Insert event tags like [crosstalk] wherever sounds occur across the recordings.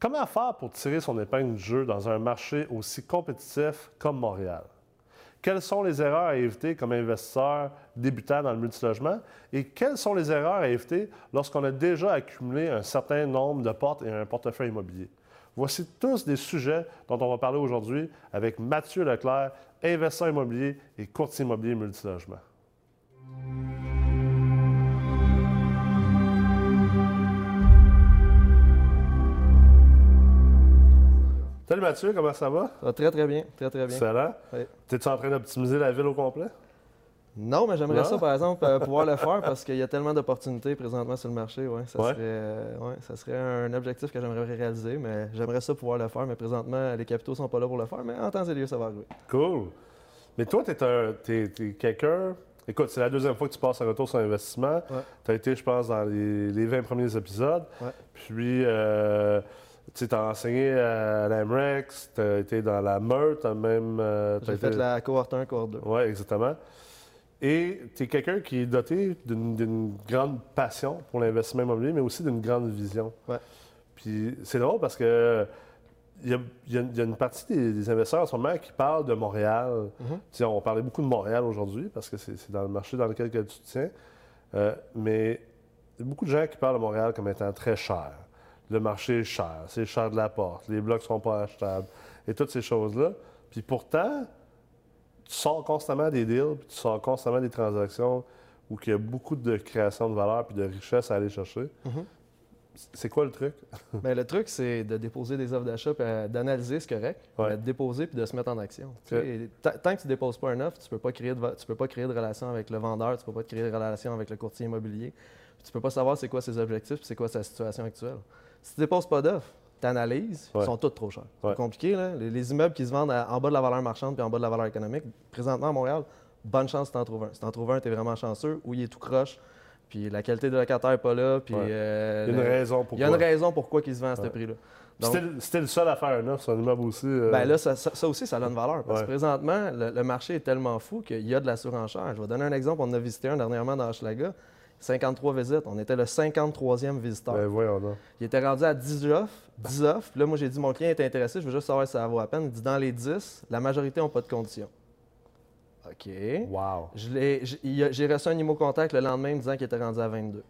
Comment faire pour tirer son épingle du jeu dans un marché aussi compétitif comme Montréal? Quelles sont les erreurs à éviter comme investisseur débutant dans le multilogement? Et quelles sont les erreurs à éviter lorsqu'on a déjà accumulé un certain nombre de portes et un portefeuille immobilier? Voici tous des sujets dont on va parler aujourd'hui avec Mathieu Leclerc, investisseur immobilier et courtier immobilier multilogement. Salut Mathieu, comment ça va? Très très bien, très très bien. Excellent. Oui. T'es-tu en train d'optimiser la ville au complet? Non, mais j'aimerais ça par exemple euh, pouvoir le faire parce qu'il y a tellement d'opportunités présentement sur le marché. Ouais, ça, Ouais. Serait, euh, ouais, ça serait un objectif que j'aimerais réaliser, mais j'aimerais ça pouvoir le faire. Mais présentement, les capitaux sont pas là pour le faire, mais en temps et lieu, ça va arriver. Cool. Mais toi, tu es, quelqu'un. Écoute, c'est la deuxième fois que tu passes un retour sur investissement. Ouais. Tu as été, je pense, dans les, les 20 premiers épisodes. Ouais. Puis, euh, tu as enseigné à l'AMREX, tu as été dans la Meurthe, t'as même. euh, t'as J'ai fait été- la cohorte 1, cohorte 2. Oui, exactement. Et tu es quelqu'un qui est doté d'une grande passion pour l'investissement immobilier, mais aussi d'une grande vision. Ouais. Puis c'est drôle parce que il y, a, il y une partie des, des investisseurs en ce moment qui parlent de Montréal. Mhm. Sais, on parlait beaucoup de Montréal aujourd'hui parce que c'est dans le marché dans lequel que tu te tiens. Euh, mais il y a beaucoup de gens qui parlent de Montréal comme étant très cher. Le marché est cher, c'est cher de la porte, les blocs sont pas achetables et toutes ces choses-là. Puis pourtant, tu sors constamment des deals, puis tu sors constamment des transactions où il y a beaucoup de création de valeur puis de richesse à aller chercher. Mhm. C'est quoi le truc? [laughs] Ben, le truc, c'est de déposer des offres d'achat, puis euh, d'analyser, c'est correct, Ouais. mais de déposer puis de se mettre en action. Tant que tu ne déposes pas un offre, tu ne peux, pas créer de tu peux pas créer de relation avec le vendeur, tu ne peux pas créer de relation avec le courtier immobilier, tu ne peux pas savoir c'est quoi ses objectifs puis c'est quoi sa situation actuelle. Si tu ne déposes pas d'offres, tu analyses, Ouais. ils sont tous trop chers. Ouais. C'est compliqué, là. Les, les immeubles qui se vendent à- en bas de la valeur marchande puis en bas de la valeur économique, présentement à Montréal, bonne chance si tu en trouves un. Si tu en trouves un, tu es vraiment chanceux, ou il est tout croche, puis la qualité de locataire n'est pas là, puis... Ouais. euh, Il y a une raison pour il y a une raison pourquoi il se vend à ce prix-là. T'es le- seul à faire un offre sur un immeuble aussi. euh, ben là, ça, ça- ça aussi, ça a une valeur. Parce Ouais. que présentement, le, le marché est tellement fou qu'il y a de la surenchère. Je vais donner un exemple. On a visité un dernièrement dans Hochelaga. 53 visites. On était le 53e visiteur. ben voyons donc. Il était rendu à 10 offres. 10 offres. Là, moi, j'ai dit, mon client est intéressé. Je veux juste savoir si ça vaut la peine. Il dit, dans les 10, la majorité n'ont pas de conditions. OK. Wow. J'ai reçu un IMO-contact le lendemain me disant qu'il était rendu à 22.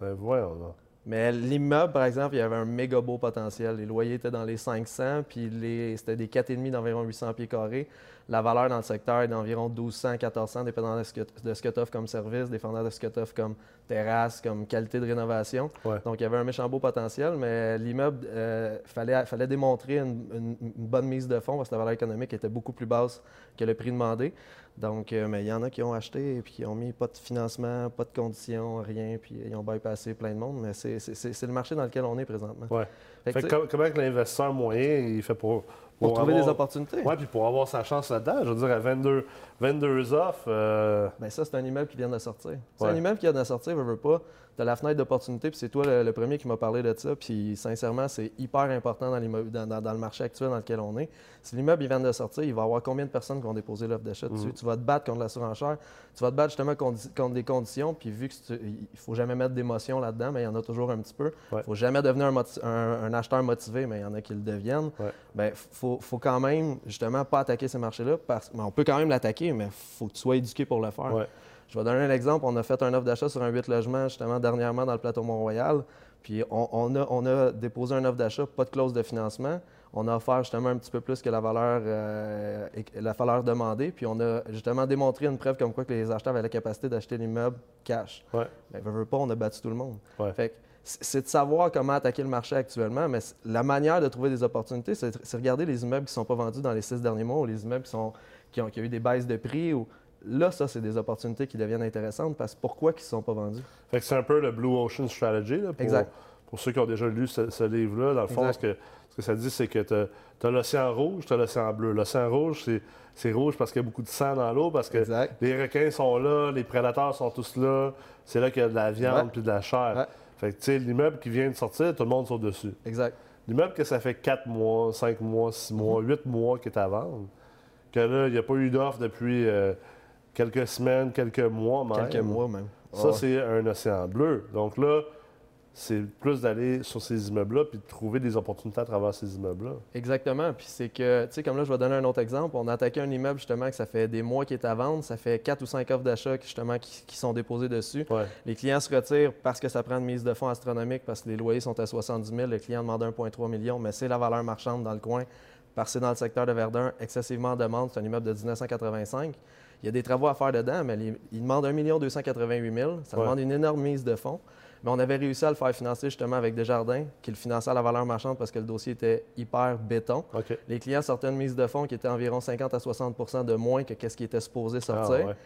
Ben voyons donc. Mais l'immeuble, par exemple, il y avait un méga beau potentiel. Les loyers étaient dans les 500, puis les- c'était des 4,5 d'environ 800 pieds carrés. La valeur dans le secteur est d'environ 1200, 1400, dépendant de ce que, tu offres comme service, dépendant de ce que tu offres comme terrasse, comme qualité de rénovation. Ouais. Donc, il y avait un méchant beau potentiel, mais l'immeuble, il fallait, fallait démontrer une, une- une bonne mise de fonds parce que la valeur économique était beaucoup plus basse que le prix demandé. Donc, euh, mais il y en a qui ont acheté et puis qui ont mis pas de financement, pas de conditions, rien, puis ils ont bypassé plein de monde. Mais c'est- le marché dans lequel on est présentement. Ouais. Fait que, Fait que comment que l'investisseur moyen il fait pour. Pour trouver avoir- des opportunités, Ouais, puis pour avoir sa chance là-dedans, je veux dire, à 22, 22 offres, euh, ben ça, c'est un immeuble qui vient de sortir. C'est Ouais. un immeuble qui vient de sortir, veut, veut pas. Tu la fenêtre d'opportunité, puis c'est toi le, le premier qui m'a parlé de ça. Puis sincèrement, c'est hyper important dans, dans, dans- dans le marché actuel dans lequel on est. Si l'immeuble vient de sortir, il va y avoir combien de personnes qui vont déposer l'offre d'achat dessus? Mhm. Tu vas te battre contre la surenchère, tu vas te battre justement contre, contre des conditions, puis vu qu'il ne faut jamais mettre d'émotion là-dedans, mais il y en a toujours un petit peu. Il Ouais. faut jamais devenir un, moti- un- un acheteur motivé, mais il y en a qui le deviennent. Ouais. Ben, faut, faut quand même, justement, pas attaquer ces marchés-là. Parce... mais on peut quand même l'attaquer, mais faut que tu sois éduqué pour le faire. Ouais. Je vais donner un exemple. On a fait un offre d'achat sur un 8 logements, justement, dernièrement dans le plateau Mont-Royal. Puis on, on a, on a déposé un offre d'achat, pas de clause de financement. On a offert justement un petit peu plus que la valeur, euh, la valeur demandée. Puis on a justement démontré une preuve comme quoi que les acheteurs avaient la capacité d'acheter l'immeuble cash. Ouais. Ben, veut, veut pas, on a battu tout le monde. Ouais. Fait que c- c'est de savoir comment attaquer le marché actuellement, mais la manière de trouver des opportunités, c'est regarder les immeubles qui ne sont pas vendus dans les six derniers mois ou les immeubles qui, sont, qui, ont, qui ont eu des baisses de prix. Ou... Là, ça, c'est des opportunités qui deviennent intéressantes parce que pourquoi ils ne sont pas vendus? Fait que c'est un peu le Blue Ocean Strategy. Là, pour, Exact. Pour ceux qui ont déjà lu ce, ce livre-là, dans le fond, ce que, ce que ça dit, c'est que tu as, l'océan rouge, tu as l'océan bleu. L'océan rouge, c'est, rouge parce qu'il y a beaucoup de sang dans l'eau, parce que Exact. les requins sont là, les prédateurs sont tous là. C'est là qu'il y a de la viande puis de la chair. Ouais. Fait que, tu sais, l'immeuble qui vient de sortir, tout le monde saute dessus. Exact. L'immeuble que ça fait 4 mois, 5 mois, 6 mois, 8 mois qu'il est à vendre, que là, il n'y a pas eu d'offre depuis euh, quelques semaines, quelques mois même. Quelques mois même. Ça, c'est un océan bleu. Donc là, c'est plus d'aller sur ces immeubles-là puis de trouver des opportunités à travers ces immeubles-là. Exactement. Puis c'est que, tu sais, comme là, je vais donner un autre exemple. On a attaqué un immeuble, justement, que ça fait des mois qu'il est à vendre. Ça fait quatre ou cinq offres d'achat, justement, qui, qui sont déposées dessus. Ouais. Les clients se retirent parce que ça prend une mise de fonds astronomique, parce que les loyers sont à 70 000. Le client demande 1,3 million, mais c'est la valeur marchande dans le coin, parce que c'est dans le secteur de Verdun, excessivement en demande. C'est un immeuble de 1985. Il y a des travaux à faire dedans, mais il demande 1 288 000. Ça Ouais. demande une énorme mise de fonds. Mais on avait réussi à le faire financer justement avec Desjardins, qui le finançait à la valeur marchande parce que le dossier était hyper béton. Les clients sortaient une mise de fonds qui était environ 50 à 60% de moins que ce qui était supposé sortir. Ah, ouais.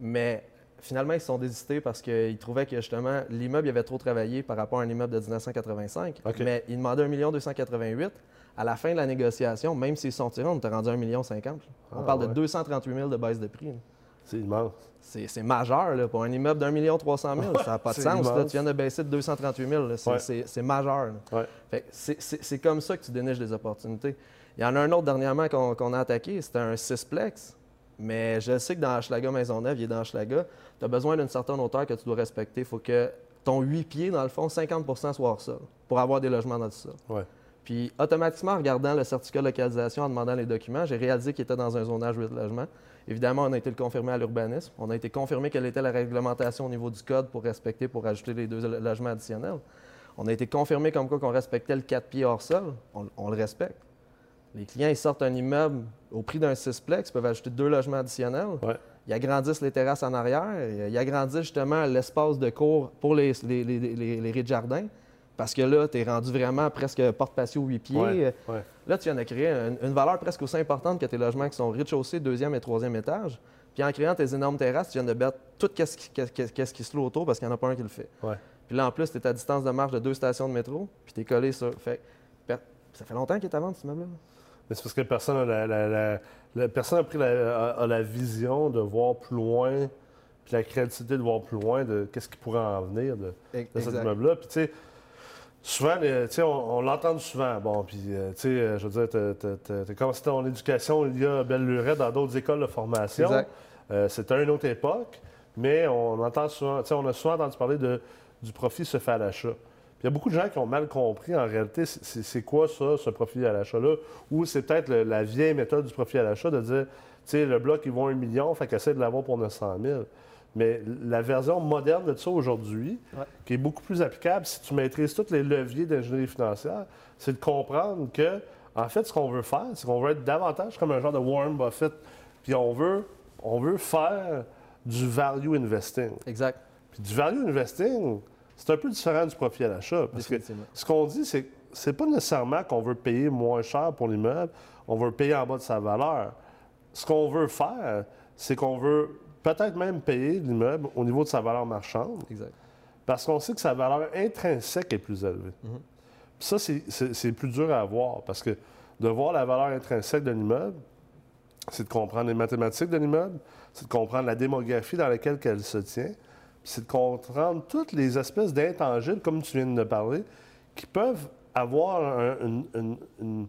Mais finalement, ils se sont désistés parce qu'ils trouvaient que justement, l'immeuble avait trop travaillé par rapport à un immeuble de 1985. OK. Mais ils demandaient 1 288 À la fin de la négociation, même s'ils sont tirés, on était rendu à 1 million 50. On Ah, parle ouais. de 238 000 de baisse de prix. C'est immense. C'est majeur là, pour un immeuble d'un million 300 000. [laughs] Ça n'a pas de sens. là. Tu viens de baisser de 238 000. là. C'est Ouais. majeur. Ouais. C'est- comme ça que tu déniches des opportunités. Il y en a un autre dernièrement qu'on a attaqué, c'était un sixplex. Mais je sais que dans Hochelaga Maisonneuve, il est dans Hochelaga, tu as besoin d'une certaine hauteur que tu dois respecter. Il faut que ton 8 pieds, dans le fond, 50% soit hors sol pour avoir des logements dans le sol. Ouais. Puis automatiquement, en regardant le certificat de localisation, en demandant les documents, j'ai réalisé qu'il était dans un zonage 8 logements. Évidemment, on a été le confirmer à l'urbanisme. On a été confirmé quelle était la réglementation au niveau du code pour respecter, pour ajouter les deux lo- logements additionnels. On a été confirmé comme quoi qu'on respectait le 4 pieds hors sol. On, on le respecte. Les clients, ils sortent un immeuble au prix d'un sixplex, ils peuvent ajouter deux logements additionnels. Ouais. Ils agrandissent les terrasses en arrière. Ils agrandissent justement l'espace de cours pour les, les, les, les- les rez-de-jardin. Parce que là, tu es rendu vraiment presque porte-patio 8 pieds. Ouais, ouais. Là, tu viens de créer une, une valeur presque aussi importante que tes logements qui sont rez-de-chaussée, deuxième et troisième étage. Puis en créant tes énormes terrasses, tu viens de battre tout ce qui, se loue autour parce qu'il n'y en a pas un qui le fait. Ouais. Puis là, en plus, tu es à distance de marche de deux stations de métro, puis tu es collé sur. Fait, ça fait longtemps qu'il est à vendre, ce meuble-là. Mais c'est parce que personne a, la, la- la- la- personne a pris la, a- a la vision de voir plus loin, puis la créativité de voir plus loin de qu'est-ce qui pourrait en venir de, de cet immeuble-là. Puis, tu sais, souvent, tu sais, on, on l'entend souvent. Bon, puis, euh, tu sais, euh, je veux dire, t'as t'as commencé ton éducation il y a belle lurette dans d'autres écoles de formation. Euh, C'était une autre époque, mais on entend souvent, tu sais, on a souvent entendu parler de, du profit se fait à l'achat. Puis il y a beaucoup de gens qui ont mal compris en réalité c'est- quoi ça, ce profit à l'achat-là, ou c'est peut-être la vieille méthode du profit à l'achat de dire, tu sais, le bloc, ils vont un million, fait qu'essaie de l'avoir pour 900 000. Mais la version moderne de ça aujourd'hui, Ouais. qui est beaucoup plus applicable si tu maîtrises tous les leviers d'ingénierie financière, c'est de comprendre que, en fait, ce qu'on veut faire, c'est qu'on veut être davantage comme un genre de Warren Buffett, puis on veut, on veut faire du value investing. Exact. Puis du value investing, c'est un peu différent du profit à l'achat. Parce que ce qu'on dit, c'est que c'est pas nécessairement qu'on veut payer moins cher pour l'immeuble, on veut payer en bas de sa valeur. Ce qu'on veut faire, c'est qu'on veut peut-être même payer l'immeuble au niveau de sa valeur marchande, Exact. parce qu'on sait que sa valeur intrinsèque est plus élevée. Mhm. Puis ça, c'est- plus dur à avoir, parce que de voir la valeur intrinsèque de l'immeuble, c'est de comprendre les mathématiques de l'immeuble, c'est de comprendre la démographie dans laquelle elle se tient, puis c'est de comprendre toutes les espèces d'intangibles, comme tu viens de parler, qui peuvent avoir un, une- une- une-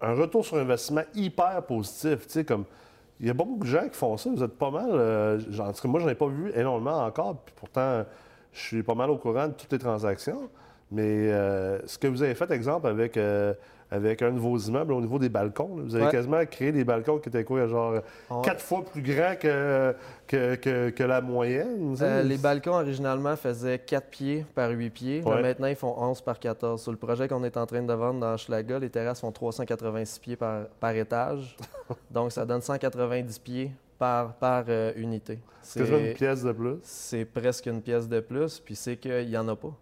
un retour sur investissement hyper positif. Tu sais, comme il y a beaucoup de gens qui font ça. Vous êtes pas mal. euh, en tout cas, moi, j'en ai pas vu énormément encore. Puis pourtant, je suis pas mal au courant de toutes les transactions. Mais euh, ce que vous avez fait, exemple, avec, euh, avec un de vos immeubles au niveau des balcons, là, vous avez Ouais. quasiment créé des balcons qui étaient quoi, genre quatre fois plus grands que, que, que- que la moyenne? Euh, les balcons, originalement, faisaient 4 pieds par 8 pieds. Là, maintenant, ils font 11 par 14. Sur le projet qu'on est en train de vendre dans Schlaga, les terrasses font 386 pieds par, par étage. [laughs] Donc, ça donne 190 pieds par, par unité. C'est une pièce de plus. c'est presque une pièce de plus, puis c'est qu'il n'y en a pas.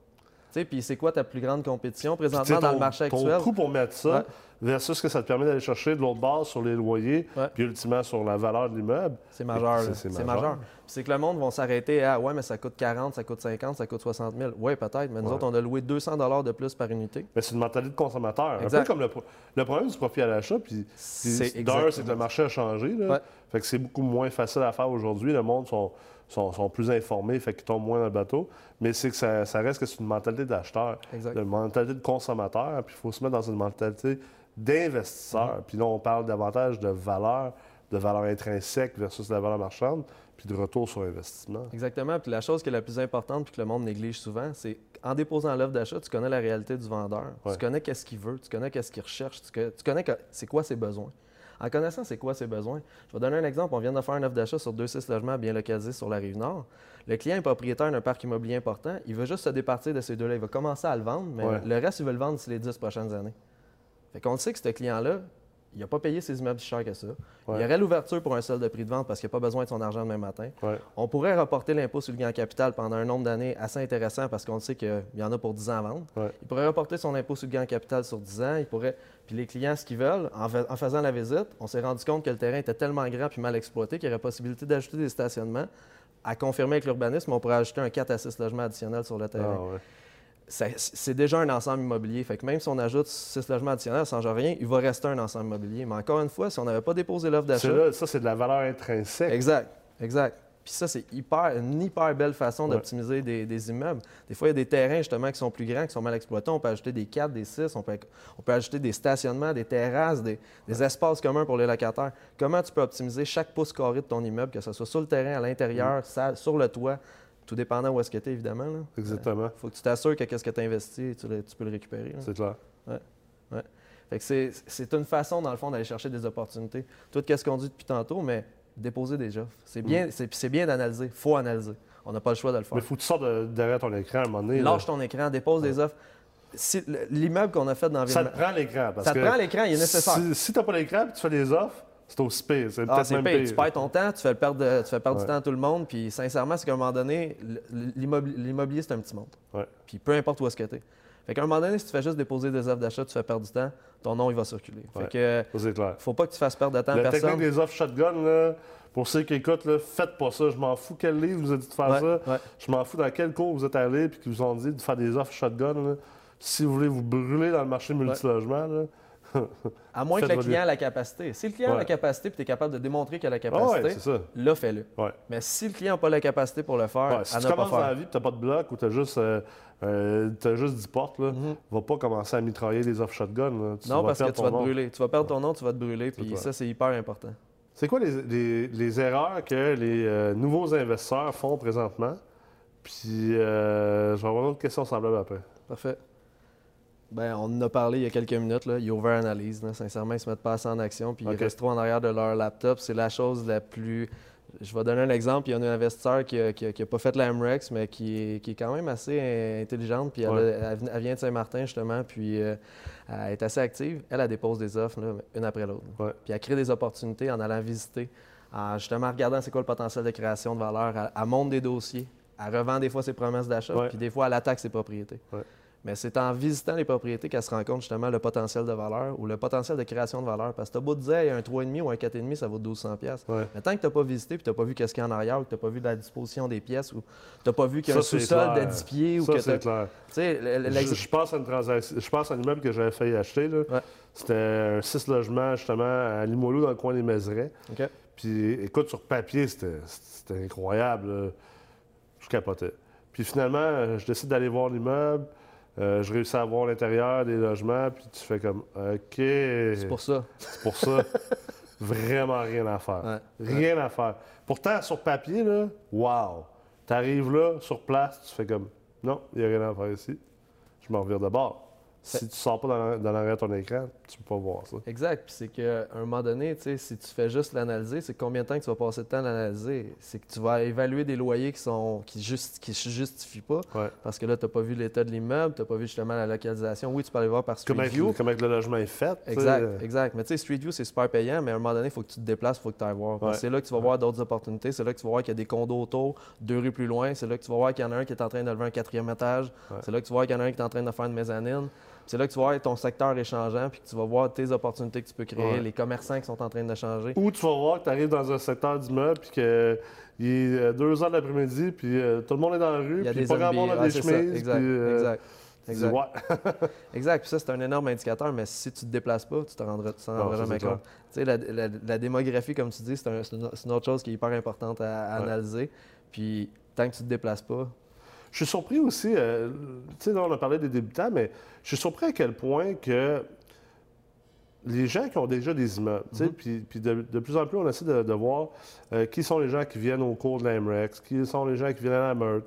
Puis c'est quoi ta plus grande compétition présentement dans ton- le marché ton actuel? coût pour mettre ça Ouais. versus ce que ça te permet d'aller chercher de l'autre base sur les loyers, Ouais. puis ultimement sur la valeur de l'immeuble. C'est majeur. C'est- majeur. C'est que le monde va s'arrêter à ouais, mais ça coûte 40, ça coûte 50, ça coûte 60 000. Oui, peut-être, mais nous Ouais. autres, on a loué 200 de plus par unité. Mais c'est une mentalité de consommateur. Un peu Exact. comme le, pro- le problème du profit à l'achat, puis d'un, c'est que le marché a changé. Là. Ouais. Fait que c'est beaucoup moins facile à faire aujourd'hui. Le monde sont, sont, sont plus informés, fait qu'ils tombent moins dans le bateau. Mais c'est que ça, ça reste que c'est une mentalité d'acheteur, une mentalité de consommateur, puis il faut se mettre dans une mentalité d'investisseur. Puis là, on parle davantage de valeur, de valeur intrinsèque versus la valeur marchande, puis de retour sur investissement. Exactement. Puis la chose qui est la plus importante puis que le monde néglige souvent, c'est en déposant l'offre d'achat, tu connais la réalité du vendeur. Ouais. Tu connais qu'est-ce qu'il veut, tu connais qu'est-ce qu'il recherche, tu, co- tu connais que- c'est quoi ses besoins. En connaissant c'est quoi ses besoins, je vais donner un exemple. On vient de faire une offre d'achat sur deux six logements bien localisés sur la rive nord. Le client est propriétaire d'un parc immobilier important. Il veut juste se départir de ces deux-là. Il va commencer à le vendre, mais Ouais. le reste, il veut le vendre d'ici les dix prochaines années. Fait qu'on sait que ce client-là, il n'a pas payé ses immeubles si cher que ça. Ouais. Il aurait l'ouverture pour un seul de prix de vente parce qu'il n'a pas besoin de son argent demain matin. Ouais. On pourrait reporter l'impôt sur le gain en capital pendant un nombre d'années assez intéressant parce qu'on sait qu'il y en a pour 10 ans à vendre. Ouais. Il pourrait reporter son impôt sur le gain en capital sur 10 ans. Il pourrait... Puis les clients, ce qu'ils veulent, en, fa- en faisant la visite, on s'est rendu compte que le terrain était tellement grand et mal exploité qu'il y aurait possibilité d'ajouter des stationnements. À confirmer avec l'urbanisme, on pourrait ajouter un 4 à 6 logements additionnels sur le terrain. Ah, C'est déjà un ensemble immobilier. Fait que même si on ajoute 6 logements additionnels, change rien, il va rester un ensemble immobilier. Mais encore une fois, si on n'avait pas déposé l'offre d'achat, ça, c'est de la valeur intrinsèque. Exact, exact. Puis ça, c'est hyper, une hyper belle façon Ouais. d'optimiser des, des immeubles. Des fois, il y a des terrains justement qui sont plus grands, qui sont mal exploités. On peut ajouter des 4, des 6, on peut, on peut ajouter des stationnements, des terrasses, des, des espaces communs pour les locataires. Comment tu peux optimiser chaque pouce carré de ton immeuble, que ce soit sur le terrain, à l'intérieur, ça- sur le toit, tout dépendant où est-ce que tu es, évidemment. Il Exactement. faut que tu t'assures que qu'est-ce que tu as investi, tu, le- tu peux le récupérer. là. C'est clair. Fait que c'est, une façon, dans le fond, d'aller chercher des opportunités. Tout ce qu'on dit depuis tantôt, mais déposer des offres. C'est bien, c'est, c'est bien d'analyser. faut analyser. On n'a pas le choix de le faire. Mm. Mais faut que tu sortes de- derrière ton écran à un moment donné. là. Lâche ton écran, dépose des offres. Si- l'immeuble qu'on a fait dans Ça te prend l'écran. parce Ça te prend l'écran, il est nécessaire. Si, si tu n'as pas l'écran et tu fais des offres, c'est aussi pire. C'est Ah, pire. pire. Tu perds ton temps, tu fais perdre, de- tu fais perdre Ouais. du temps à tout le monde. Puis sincèrement, c'est qu'à un moment donné, l'immobilier, c'est un petit monde. Ouais. Puis peu importe où est-ce que tu es. Fait qu'à un moment donné, si tu fais juste déposer des offres d'achat, tu fais perdre du temps, ton nom, il va circuler. Fait Ouais. que Ça, c'est clair. faut pas que tu fasses perdre de temps à La personne. technique des offres shotgun, là, pour ceux qui écoutent, là, faites pas ça. Je m'en fous quel livre vous a dit de faire ça. Je m'en fous dans quel cours vous êtes allé et qui vous ont dit de faire des offres shotgun. là. Si vous voulez vous brûler dans le marché multilogement, là, À moins que le client ait la capacité. Si le client a la capacité et tu es capable de démontrer qu'il a la ah ouais, capacité, là, fais-le. Ouais. Mais si le client n'a pas la capacité pour le faire, si à tu ne pas commences dans la vie et tu n'as pas de bloc ou tu as juste, euh, euh, juste 10 portes, là, Mhm. va pas commencer à mitrailler des offres shotgun. là. Tu Non, parce que tu vas te nom. brûler. Tu vas perdre ton nom, tu vas te brûler. Puis ça, c'est hyper important. C'est quoi les, les- les erreurs que les euh, nouveaux investisseurs font présentement? Puis, je vais avoir une autre question semblable après. Parfait. Ben, on en a parlé il y a quelques minutes. Là. Ils over-analysent. là. Sincèrement, ils se mettent pas assez en action. Puis ils restent trop en arrière de leur laptop. C'est la chose la plus. Je vais donner un exemple. Il y a un investisseur qui n'a pas fait la MREX, mais qui est, qui est quand même assez intelligente. Puis elle, Ouais. a- elle vient- elle vient de Saint-Martin, justement. Puis euh, elle est assez active. Elle, elle dépose des offres, là, une après l'autre. Ouais. Puis elle crée des opportunités en allant visiter, en justement regardant c'est quoi le potentiel de création de valeur. Elle, elle monte des dossiers. Elle revend des fois ses promesses d'achat. Ouais. Puis des fois, elle attaque ses propriétés. Mais c'est en visitant les propriétés qu'elle se rend compte justement le potentiel de valeur ou le potentiel de création de valeur. Parce que tu as beau te dire, Hey, un 3,5 ou un 4,5, ça vaut 1200 pièces. Ouais. Mais tant que tu n'as pas visité et tu n'as pas vu qu'est-ce qu'il y a en arrière ou que tu n'as pas vu la disposition des pièces ou tu n'as pas vu qu'il y a un Ça, sous-sol de clair. 10 pieds ou que c'est clair. Je, je pense à une transaction. Je pense à un immeuble que j'avais failli acheter. là. Ouais. C'était un 6 logements, justement, à Limoilou, dans le coin des Méserets. OK. Puis, écoute, sur papier, c'était incroyable. Je capotais. Puis finalement, euh, je décide d'aller voir l'immeuble. Euh, je réussis à voir l'intérieur des logements. Puis tu fais comme, OK, C'est pour ça. c'est pour ça. [laughs] Vraiment rien à faire. Ouais. Rien à faire. Pourtant, sur papier, là, wow! T'arrives là, sur place, tu fais comme, non, il n'y a rien à faire ici. Je m'en reviens de bord. Si tu sors pas dans, dans l'arrière de ton écran, tu peux pas voir ça. Exact. Puis c'est qu'à un moment donné, tu sais, si tu fais juste l'analyser, c'est combien de temps que tu vas passer de temps à l'analyser? C'est que tu vas évaluer des loyers qui sont qui juste qui se justifient pas. Ouais. Parce que là, tu n'as pas vu l'état de l'immeuble, tu n'as pas vu justement la localisation. Oui, tu peux aller voir par Street Comment, View. comment que le logement est fait. Exact, exact. Mais tu sais, Street View, c'est super payant, mais à un moment donné, il faut que tu te déplaces, il faut que tu ailles voir. Ouais. C'est là que tu vas voir d'autres opportunités. C'est là que tu vas voir qu'il y a des condos autour, deux rues plus loin. C'est là que tu vas voir qu'il y en a un qui est en train de lever un quatrième étage. Ouais. C'est là que tu vas voir qu'il y en a un qui est en train de faire une mezzanine. C'est là que tu vas voir ton secteur est changeant, puis que tu vas voir tes opportunités que tu peux créer, Ouais. les commerçants qui sont en train de changer. Ou tu vas voir que tu arrives dans un secteur d'immeuble, puis qu'il est euh, 2 heures de l'après-midi, puis euh, tout le monde est dans la rue, Il puis pas grand monde a des ça. chemises. Exact, puis, euh, exact. Exact. ouais. [laughs] Exact. Puis ça, c'est un énorme indicateur, mais si tu ne te déplaces pas, tu te rendras, tu t'en rendras jamais compte. Tu sais, la, la- la démographie, comme tu dis, c'est un- c'est une, autre chose qui est hyper importante à, à Ouais. analyser. Puis tant que tu ne te déplaces pas, Je suis surpris aussi, euh, tu sais, on a parlé des débutants, mais je suis surpris à quel point que les gens qui ont déjà des immeubles, Mhm. puis, puis de, de plus en plus, on essaie de, de voir euh, qui sont les gens qui viennent au cours de la MREX, qui sont les gens qui viennent à la Meurthe,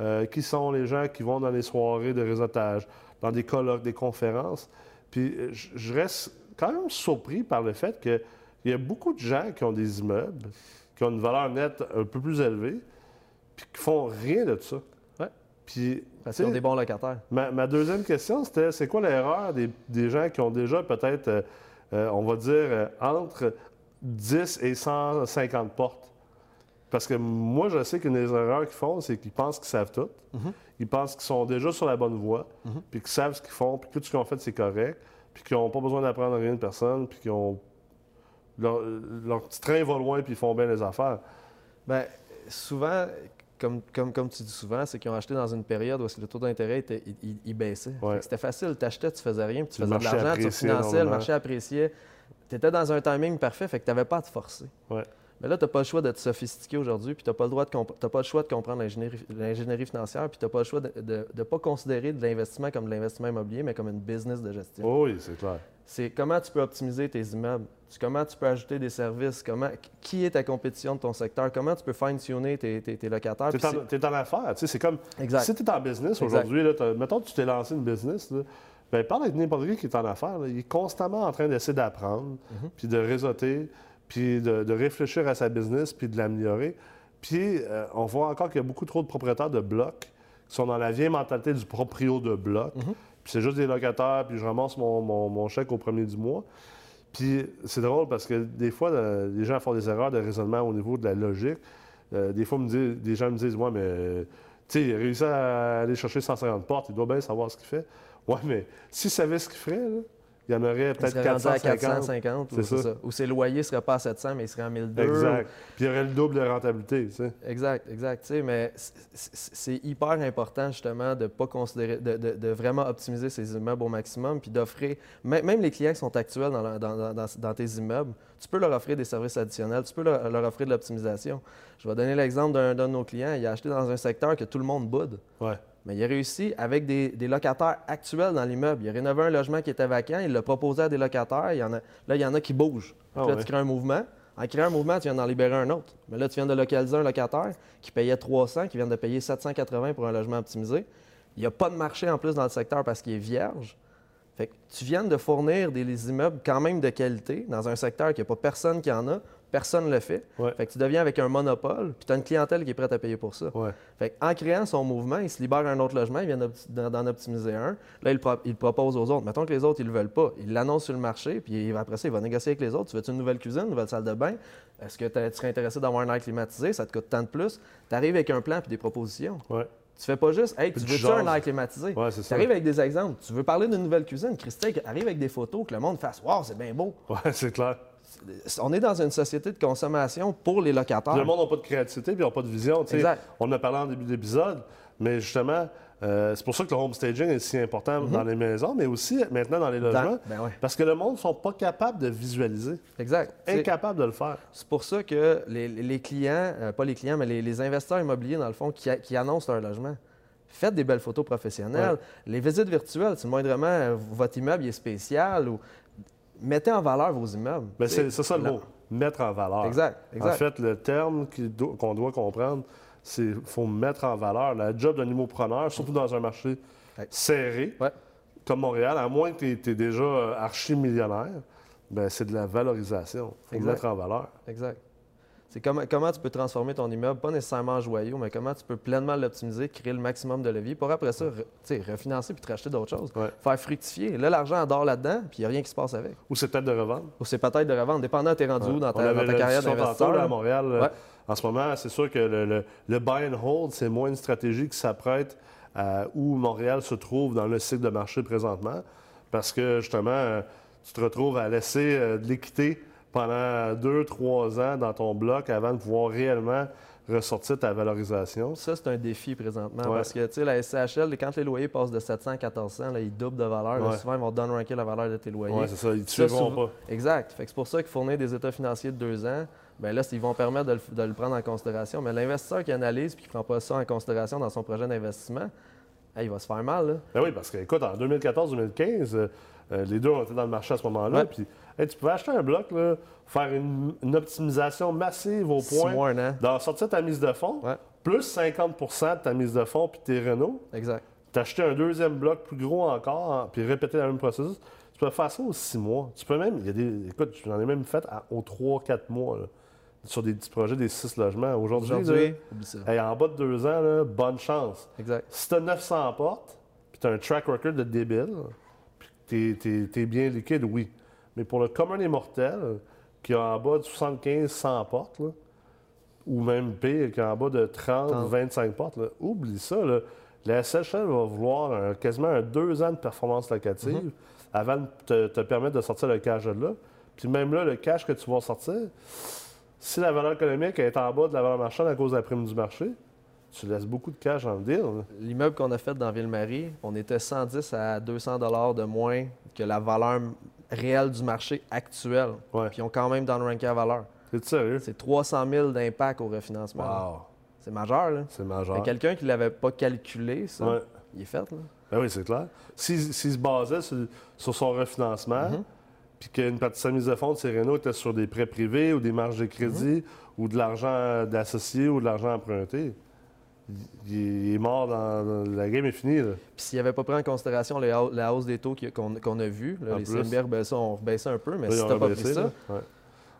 euh, qui sont les gens qui vont dans les soirées de réseautage, dans des colloques, des conférences. Puis je je reste quand même surpris par le fait qu'il y a beaucoup de gens qui ont des immeubles, qui ont une valeur nette un peu plus élevée, puis qui font rien de ça. Puis, Parce qu'ils ont des bons locataires. Ma, ma deuxième question, c'était c'est quoi l'erreur des, des gens qui ont déjà peut-être, euh, euh, on va dire, euh, entre 10 et 150 portes? Parce que moi, je sais qu'une des erreurs qu'ils font, c'est qu'ils pensent qu'ils savent tout. Ils pensent qu'ils sont déjà sur la bonne voie, puis qu'ils savent ce qu'ils font, puis que tout ce qu'ils ont fait, c'est correct, puis qu'ils n'ont pas besoin d'apprendre rien de personne, puis qu'ils ont. Leur, leur petit train va loin, puis ils font bien les affaires. Bien, souvent, comme, comme, comme tu dis souvent, c'est qu'ils ont acheté dans une période où le taux d'intérêt était- il, il- il baissait. Ouais. C'était facile, tu achetais, tu faisais rien, puis tu faisais de l'argent, tu finançais, le marché appréciait. Tu étais dans un timing parfait, fait que tu n'avais pas à te forcer. Ouais. Mais là, tu n'as pas le choix d'être sophistiqué aujourd'hui, puis tu n'as pas, le droit de pas le choix de comprendre l'ingénierie financière, puis tu n'as pas le choix de ne pas considérer de l'investissement comme de l'investissement immobilier, mais comme une business de gestion. Oh oui, c'est clair. C'est comment tu peux optimiser tes immeubles, comment tu peux ajouter des services, comment, qui est ta compétition de ton secteur, comment tu peux fine-tuner tes, tes- tes locataires. Tu es, c'est- en affaires. tu sais, C'est comme Exact. si tu es en business aujourd'hui, mettons que tu t'es lancé une business, là, ben, parle avec n'importe qui qui est en affaires. là. il est constamment en train d'essayer d'apprendre, Mhm. puis de réseauter, puis de, de réfléchir à sa business, puis de l'améliorer. Puis euh, on voit encore qu'il y a beaucoup trop de propriétaires de blocs qui sont dans la vieille mentalité du proprio de bloc. Mhm. Puis c'est juste des locataires, puis je ramasse mon, mon- mon chèque au premier du mois. Puis c'est drôle parce que des fois, euh, les gens font des erreurs de raisonnement au niveau de la logique. Euh, des fois, me des gens me disent Ouais, mais euh, tu sais, il a réussi à aller chercher 150 portes, il doit bien savoir ce qu'il fait. Ouais, mais s'il savait ce qu'il ferait, là, il y en aurait peut-être serait rendu à 450. 450, ou, C'est c'est ça. ça. ou ses loyers ne seraient pas à 700, mais ils seraient à 1002. Exact. Puis il y aurait le double de rentabilité, tu sais. Exact, exact. Tu sais, mais c'est hyper important justement de pas considérer, de, de- de vraiment optimiser ces immeubles au maximum, puis d'offrir, même, les clients qui sont actuels dans, la- dans- dans- tes immeubles, tu peux leur offrir des services additionnels, tu peux leur, leur offrir de l'optimisation. Je vais donner l'exemple d'un d'un de nos clients. Il a acheté dans un secteur que tout le monde boude. Ouais. Mais il a réussi avec des, des locataires actuels dans l'immeuble. Il a rénové un logement qui était vacant, il l'a proposé à des locataires. Il y en a, là, il y en a qui bougent. Ah Puis là, ouais. tu crées un mouvement. En créant un mouvement, tu viens d'en libérer un autre. Mais là, tu viens de localiser un locataire qui payait 300, qui vient de payer 780 pour un logement optimisé. Il n'y a pas de marché en plus dans le secteur parce qu'il est vierge. Fait que tu viens de fournir des des immeubles quand même de qualité dans un secteur qu'il n'y a pas personne qui en a, personne ne le fait. Ouais. Fait que tu deviens avec un monopole, puis tu as une clientèle qui est prête à payer pour ça. Ouais. Fait en créant son mouvement, il se libère un autre logement, il vient d'en optimiser un. Là, il, pro- il le propose aux autres. Mettons que les autres, ils le veulent pas. Il l'annonce sur le marché, puis il- après ça, il va négocier avec les autres. Tu veux-tu une nouvelle cuisine, une nouvelle salle de bain? Est-ce que tu serais intéressé d'avoir un air climatisé? Ça te coûte tant de plus. Tu arrives avec un plan puis des propositions. Ouais. Tu fais pas juste, hey, tu tu veux-tu un air climatisé? Ouais, tu arrives avec des exemples. Tu veux parler d'une nouvelle cuisine? Christelle, arrive avec des photos que le monde fasse, waouh, c'est bien beau. Ouais, c'est clair. On est dans une société de consommation pour les locataires. Le monde n'a pas de créativité, puis ils n'ont pas de vision. Exact. On en a parlé en début d'épisode, mais justement, euh, c'est pour ça que le home staging est si important dans les maisons, mais aussi maintenant dans les logements. Dans- ben ouais. Parce que le monde ne sont pas capables de visualiser, Exact. Incapables de le faire. C'est pour ça que les, les clients, euh, pas les clients, mais les, les investisseurs immobiliers, dans le fond, qui annoncent leur logement, faites des belles photos professionnelles. Les visites virtuelles, si moindrement euh, votre immeuble est spécial, ou mettez en valeur vos immeubles. Sais, c'est ça le mot, mettre en valeur. Exact, exact. En fait, le terme qu'on doit comprendre, c'est qu'il faut mettre en valeur. La job d'un immopreneur, surtout dans un marché Ouais. serré, Ouais. comme Montréal, à moins que tu es, déjà archi-millionnaire, ben, c'est de la valorisation. Il faut Exact. mettre en valeur. Exact. C'est comment, comment tu peux transformer ton immeuble, pas nécessairement en joyau, mais comment tu peux pleinement l'optimiser, créer le maximum de levier pour après ça, re- tu sais, refinancer puis te racheter d'autres choses. Ouais. Faire fructifier. Là, l'argent adore là-dedans, puis il n'y a rien qui se passe avec. Ou c'est peut-être de revendre. Ou c'est peut-être de revendre, dépendant, t'es rendu où dans ta, dans carrière d'investisseur. à. Montréal. Ouais. En ce moment, c'est sûr que le, le- le buy and hold, c'est moins une stratégie qui s'apprête à où Montréal se trouve dans le cycle de marché présentement. Parce que justement, euh, tu te retrouves à laisser euh, de l'équité pendant deux, trois ans dans ton bloc avant de pouvoir réellement ressortir ta valorisation? Ça, c'est un défi présentement Ouais. parce que, tu sais, la SCHL, quand les loyers passent de 700 à 1400, là, ils doublent de valeur. Là, souvent, ils vont downranker la valeur de tes loyers. Oui, c'est ça. Ils ne suivront pas. Exact. Fait que c'est pour ça que fournir des états financiers de deux ans, ben là, ils vont permettre de le, de le prendre en considération. Mais l'investisseur qui analyse et qui ne prend pas ça en considération dans son projet d'investissement, hey, il va se faire mal. Là. Ben oui, parce que, écoute, en 2014-2015, euh, euh, les deux ont été dans le marché à ce moment-là. Ouais. Puis, hey, tu pouvais acheter un bloc, là, faire une, une optimisation massive au point mois, an. d'en sortir ta mise de fonds, Ouais. plus 50% de ta mise de fonds puis tes Renault, Exact. t'acheter un deuxième bloc plus gros encore, hein, puis répéter le même processus, tu peux faire ça aux six mois. Tu peux même, il y a des, écoute, j'en ai même fait à- aux trois, quatre mois, là, sur des petits projets, des six logements. Aujourd'hui, ça. hey, en bas de deux ans, là, bonne chance. Exact. Si tu as 900 portes, puis tu as un track record de débile, puis tu es, bien liquide, oui. Mais pour le commun des mortels, qui a en bas de 75-100 portes, là, ou même pire, qui a en bas de 30-25 portes, là, oublie ça. Là. La SHL va vouloir un- quasiment un deux ans de performance locative avant de te, te permettre de sortir le cash de là. Puis même là, le cash que tu vas sortir, si la valeur économique est en bas de la valeur marchande à cause de la prime du marché, tu laisses beaucoup de cash le deal. là. L'immeuble qu'on a fait dans Ville-Marie, on était 110 à 200 dollars de moins que la valeur réelle du marché actuel. Ouais. Puis ils ont quand même dans le ranking à valeur. C'est sérieux? C'est 300 000 d'impact au refinancement. Wow, C'est majeur, là. c'est majeur. quelqu'un qui ne l'avait pas calculé, ça, Ouais. il est fait, là. Ben oui, c'est clair. S'il se basait sur, sur son refinancement, Mhm. puis qu'une partie de sa mise de fonds de ses Renault était sur des prêts privés ou des marges de crédit Mhm. ou de l'argent d'associé ou de l'argent emprunté, il, est mort dans, La game est finie. Là. Puis s'il n'avait pas pris en considération les la hausse des taux qu'on a vu, là, les. CMBR on rebaissait un peu, mais Là, si pas pris ça. Ouais.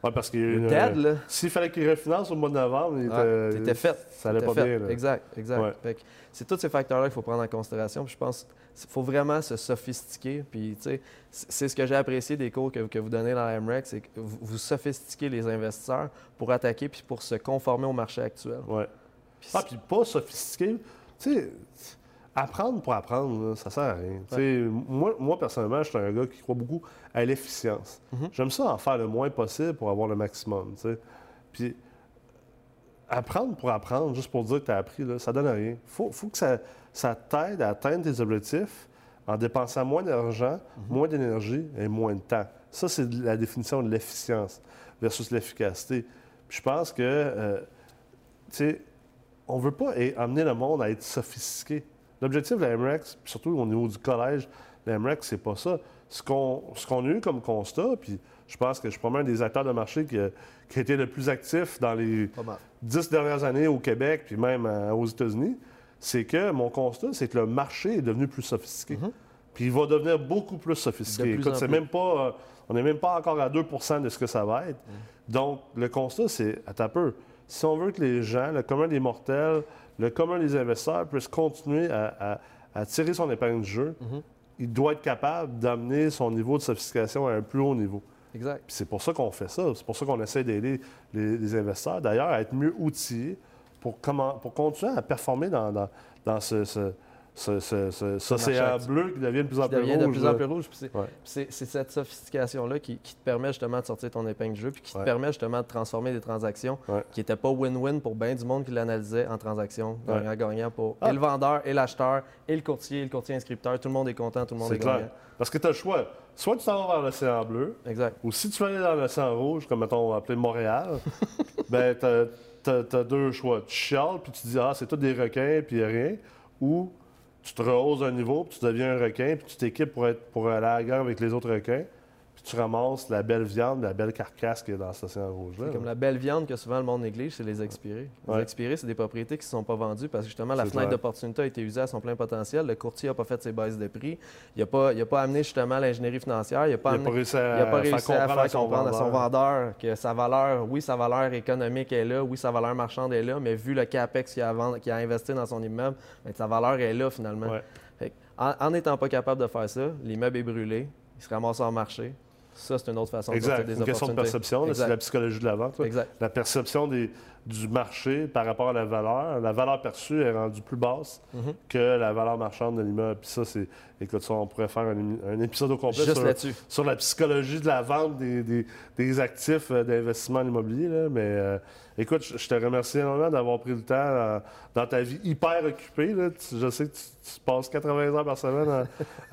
Ouais, parce qu'il y a eu le une- TED, là, S'il fallait qu'il refinance au mois de novembre, il Ouais, était, fait. ça allait pas fait. bien. Exact, exact. Ouais. C'est tous ces facteurs-là qu'il faut prendre en considération. Puis je pense qu'il faut vraiment se sophistiquer. Puis, tu sais, c'est c'est ce que j'ai apprécié des cours que, que vous donnez dans la MREC, c'est que vous, vous sophistiquez les investisseurs pour attaquer puis pour se conformer au marché actuel. Ouais. Puis Ah, puis pas sophistiqué. Tu sais, apprendre pour apprendre, là, ça sert à rien. Moi, moi, personnellement, je suis un gars qui croit beaucoup à l'efficience. Mhm. J'aime ça en faire le moins possible pour avoir le maximum. tu sais. Puis apprendre pour apprendre, juste pour dire que tu as appris, là, ça donne rien. Il faut, faut que ça, ça t'aide à atteindre tes objectifs en dépensant moins d'argent, moins d'énergie et moins de temps. Ça, c'est la définition de l'efficience versus l'efficacité. Puis je pense que, euh, tu sais, on ne veut pas amener le monde à être sophistiqué. L'objectif de la MREX, puis surtout au niveau du collège, la MREX, c'est pas ça. Ce qu'on ce qu'on a eu comme constat, puis je pense que je suis probablement un des acteurs de marché qui a, qui a été le plus actif dans les dix dernières années au Québec, puis même euh, aux États-Unis, c'est que mon constat, c'est que le marché est devenu plus sophistiqué. Puis il va devenir beaucoup plus sophistiqué. De plus Écoute, en c'est plus. même pas, euh, on n'est même pas encore à 2% de ce que ça va être. Donc, le constat, c'est, à ta peu, si on veut que les gens, le commun des mortels, le commun des investisseurs puissent continuer à, à- à tirer son épingle du jeu, il doit être capable d'amener son niveau de sophistication à un plus haut niveau. Exact. C'est pour ça qu'on fait ça. C'est pour ça qu'on essaie d'aider les, les investisseurs, d'ailleurs, à être mieux outillés pour, comment, pour continuer à performer dans, dans, dans ce, ce, ce, ce- ce- bleu qui devient de plus en plus rouge. de plus en plus rouge. C'est- Ouais. cette sophistication-là qui, qui te permet justement de sortir ton épingle du jeu, puis qui Ouais. te permet justement de transformer des transactions Ouais. qui n'étaient pas win-win pour bien du monde qui l'analysait en transactions gagnant-gagnant pour Ah. et le vendeur, et l'acheteur, et le courtier, et le courtier inscripteur. Tout le monde est content, tout le monde C'est est clair. gagnant. Parce que tu as le choix. Soit tu t'en vas vers l'océan bleu, Exact. ou si tu veux aller dans l'océan rouge, comme mettons, on va appeler Montréal, [laughs] ben t'as as, deux choix. Tu chiales, puis tu dis, ah, c'est tout des requins, puis rien. Ou tu te rehausses un niveau, puis tu deviens un requin, puis tu t'équipes pour, être, pour aller à la guerre avec les autres requins, puis tu ramasses la belle viande, la belle carcasse qui est dans océan rouge-là. C'est comme la belle viande que souvent le monde néglige, c'est les expirés. Les Ouais. expirés, c'est des propriétés qui ne sont pas vendues parce que justement la fenêtre d'opportunité a été usée à son plein potentiel. Le courtier n'a pas fait ses baisses de prix. Il n'a pas, il a pas amené justement l'ingénierie financière. Il n'a pas, réussi à, il a pas réussi à comprendre faire à son comprendre à son vendeur. que sa valeur, oui, sa valeur économique est là, oui, sa valeur marchande est là, mais vu le capex qu'il a, investi dans son immeuble, ben, sa valeur est là finalement. Ouais. Fait que, en n'étant pas capable de faire ça, l'immeuble est brûlé, il se ramasse en marché. Ça, c'est une autre façon de Exact. des Une question de perception, c'est la psychologie de la vente. Exact. La perception des- du marché par rapport à la valeur. La valeur perçue est rendue plus basse Mhm. que la valeur marchande de l'immeuble. Puis ça, c'est. Écoute, ça, on pourrait faire un, épisode au complet sur, la psychologie de la vente des, des- des actifs euh, d'investissement en immobilier. là. Mais euh, écoute, je je te remercie énormément d'avoir pris le temps euh, dans ta vie hyper occupée. là. Tu- Je sais que tu, tu passes 80 heures par semaine à,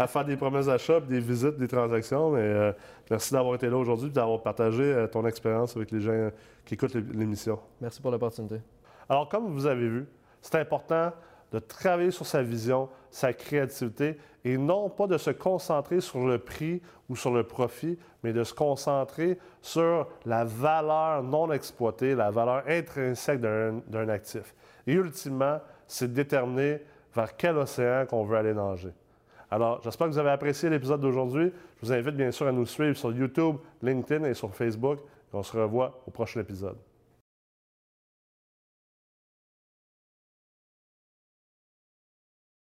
à faire des promesses d'achat, des visites, des transactions. Mais euh, merci d'avoir été là aujourd'hui et d'avoir partagé ton expérience avec les gens qui écoutent l'é- l'émission. Merci pour l'opportunité. Alors, comme vous avez vu, c'est important de travailler sur sa vision, sa créativité, et non pas de se concentrer sur le prix ou sur le profit, mais de se concentrer sur la valeur non exploitée, la valeur intrinsèque d'un d'un actif. Et ultimement, c'est de déterminer vers quel océan qu'on veut aller nager. Alors, j'espère que vous avez apprécié l'épisode d'aujourd'hui. Je vous invite bien sûr à nous suivre sur YouTube, LinkedIn et sur Facebook. On se revoit au prochain épisode.